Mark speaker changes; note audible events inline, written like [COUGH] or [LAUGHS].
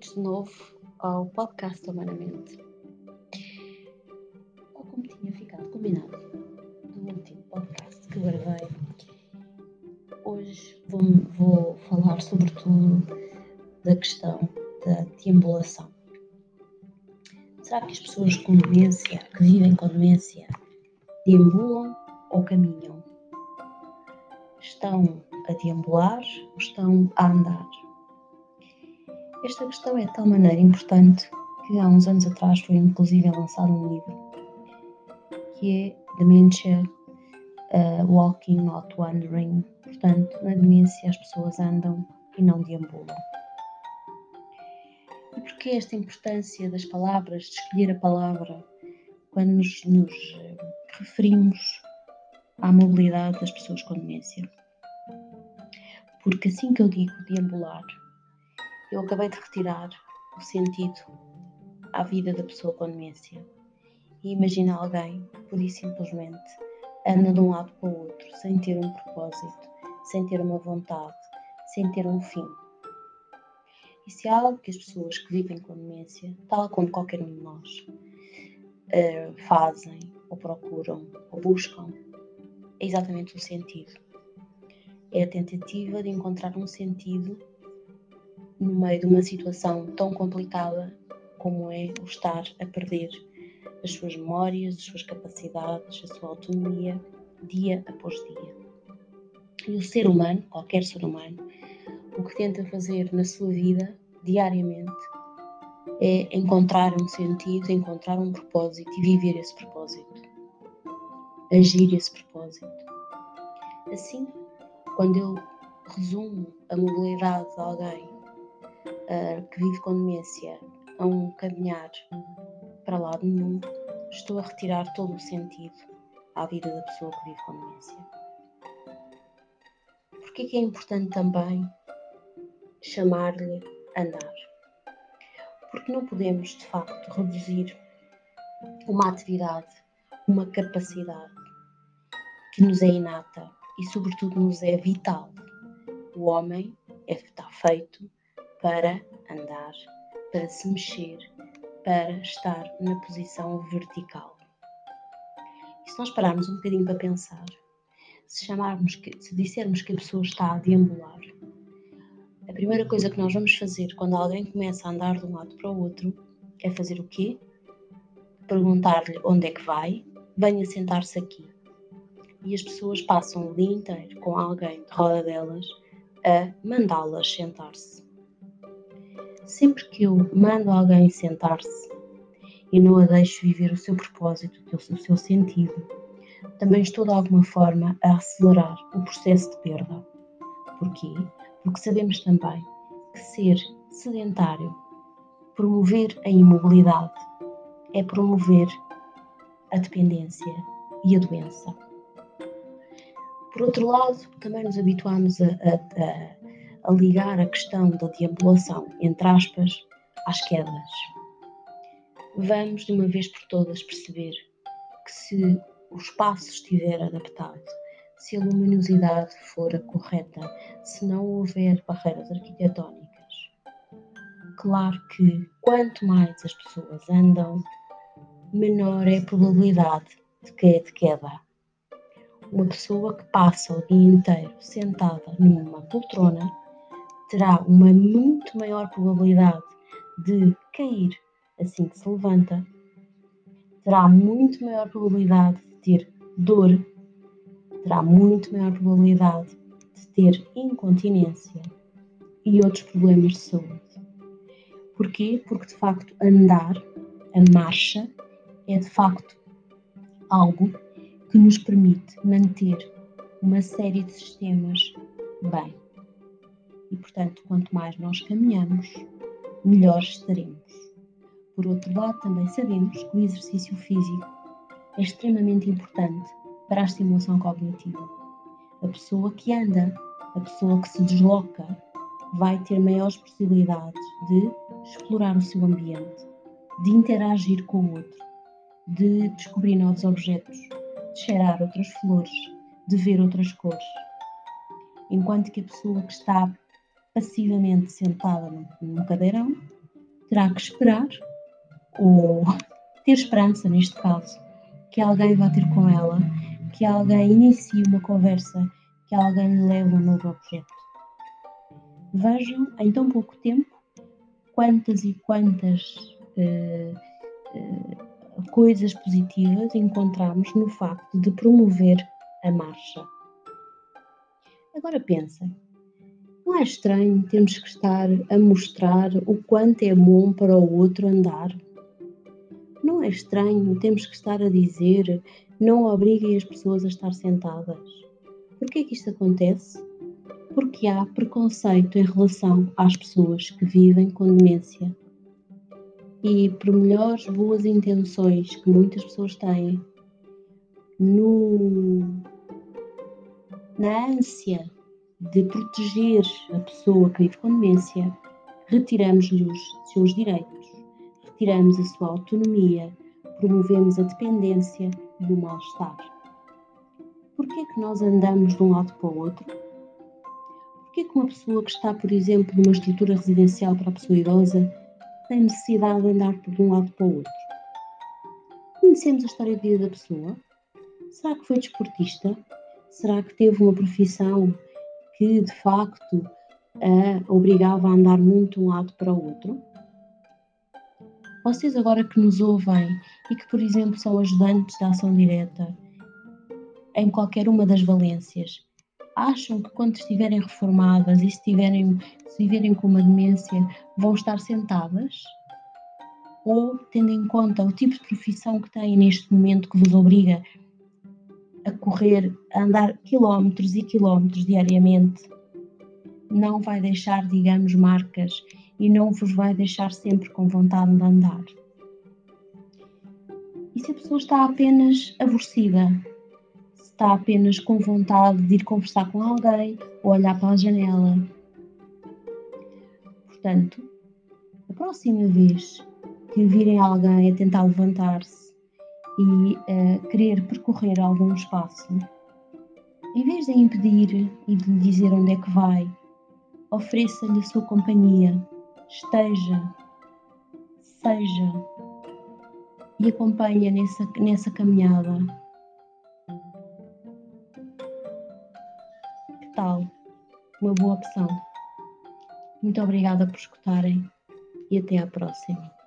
Speaker 1: bem-vindos de novo ao podcast Humanamente. Como tinha ficado combinado no último podcast que gravei, hoje vou, vou falar sobretudo da questão da deambulação. Será que as pessoas com demência, que vivem com demência, deambulam ou caminham? Estão a deambular ou estão a andar? Esta questão é de tal maneira importante que há uns anos atrás foi inclusive lançado um livro que é Dementia uh, Walking Not Wandering. Portanto, na demência as pessoas andam e não deambulam. E porquê esta importância das palavras, de escolher a palavra quando nos, nos eh, referimos à mobilidade das pessoas com demência? Porque assim que eu digo deambular, eu acabei de retirar o sentido à vida da pessoa com demência. E imagina alguém que, por e simplesmente, anda de um lado para o outro, sem ter um propósito, sem ter uma vontade, sem ter um fim. Isso é algo que as pessoas que vivem com demência, tal como qualquer um de nós, eh, fazem, ou procuram, ou buscam. É exatamente o sentido. É a tentativa de encontrar um sentido no meio de uma situação tão complicada como é o estar a perder as suas memórias, as suas capacidades, a sua autonomia, dia após dia. E o ser humano, qualquer ser humano, o que tenta fazer na sua vida diariamente é encontrar um sentido, encontrar um propósito e viver esse propósito. Agir esse propósito. Assim, quando eu resumo a mobilidade de alguém uh, que vive com demência a um caminhar para lado nenhum, estou a retirar todo o sentido à vida da pessoa que vive com demência. Porquê que é importante também chamar-lhe andar? Porque não podemos, de facto, reduzir uma atividade, uma capacidade que nos é inata e, sobretudo, nos é vital. O homem é, está feito para andar, para se mexer, para estar na posição vertical. E se nós pararmos um bocadinho para pensar, se chamarmos que, se dissermos que a pessoa está a deambular, a primeira coisa que nós vamos fazer quando alguém começa a andar de um lado para o outro é fazer o quê? Perguntar-lhe onde é que vai, venha sentar-se aqui. E as pessoas passam o dia inteiro com alguém de roda delas a mandá-las sentar-se sempre que eu mando alguém sentar-se e não a deixo viver o seu propósito, o seu sentido, também estou de alguma forma a acelerar o processo de perda. Porquê? Porque sabemos também que ser sedentário, promover a imobilidade, é promover a dependência e a doença. Por outro lado, também nos habituamos a, a, a a ligar a questão da deambulação, entre aspas, às quedas. Vamos de uma vez por todas perceber que se o espaço estiver adaptado, se a luminosidade for a correta, se não houver barreiras arquitetónicas, claro que quanto mais as pessoas andam, menor é a probabilidade de queda. Uma pessoa que passa o dia inteiro sentada numa poltrona terá uma muito maior probabilidade de cair assim que se levanta, terá muito maior probabilidade de ter dor, terá muito maior probabilidade de ter incontinência e outros problemas de saúde. Porquê? Porque de facto andar, a marcha, é de facto algo que nos permite manter uma série de sistemas bem e, portanto, quanto mais nós caminhamos, melhor estaremos. Por outro lado, também sabemos que o exercício físico é extremamente importante para a estimulação cognitiva. A pessoa que anda, a pessoa que se desloca, vai ter maiores possibilidades de explorar o seu ambiente, de interagir com o outro, de descobrir novos objetos, de cheirar outras flores, de ver outras cores. Enquanto que a pessoa que está passivamente sentada num cadeirão, terá que esperar, ou [LAUGHS] ter esperança neste caso, que alguém vá ter com ela, que alguém inicie uma conversa, que alguém lhe leve um novo objeto. Vejam em tão pouco tempo quantas e quantas uh, uh, coisas positivas encontramos no facto de promover a marcha. Agora pensem, não é estranho termos que estar a mostrar o quanto é bom para o outro andar? Não é estranho termos que estar a dizer não obriguem as pessoas a estar sentadas? Por que é que isto acontece? Porque há preconceito em relação às pessoas que vivem com demência. E por melhores boas intenções que muitas pessoas têm, no, na ânsia de proteger a pessoa que vive com demência, retiramos-lhe os seus direitos, retiramos a sua autonomia, promovemos a dependência e o mal-estar. Por que é que nós andamos de um lado para o outro? Por que é que uma pessoa que está, por exemplo, numa estrutura residencial para a pessoa idosa tem necessidade de andar de um lado para o outro? Conhecemos a história de vida da pessoa? Será que foi desportista? Será que teve uma profissão que de facto a obrigava a andar muito de um lado para o outro? Vocês agora que nos ouvem e que, por exemplo, são ajudantes da ação direta em qualquer uma das valências, acham que quando estiverem reformadas e se tiverem, se viverem com uma demência, vão estar sentadas? Ou, tendo em conta o tipo de profissão que têm neste momento que vos obriga a correr, a andar quilómetros e quilómetros diariamente, não vai deixar, digamos, marcas e não vos vai deixar sempre com vontade de andar. E se a pessoa está apenas aborrecida, se está apenas com vontade de ir conversar com alguém ou olhar para a janela. Portanto, a próxima vez que virem alguém a tentar levantar-se e uh, querer percorrer algum espaço, em vez de impedir e de lhe dizer onde é que vai, ofereça-lhe a sua companhia, esteja, seja e acompanha nessa, nessa caminhada. Que tal? Uma boa opção. Muito obrigada por escutarem e até à próxima.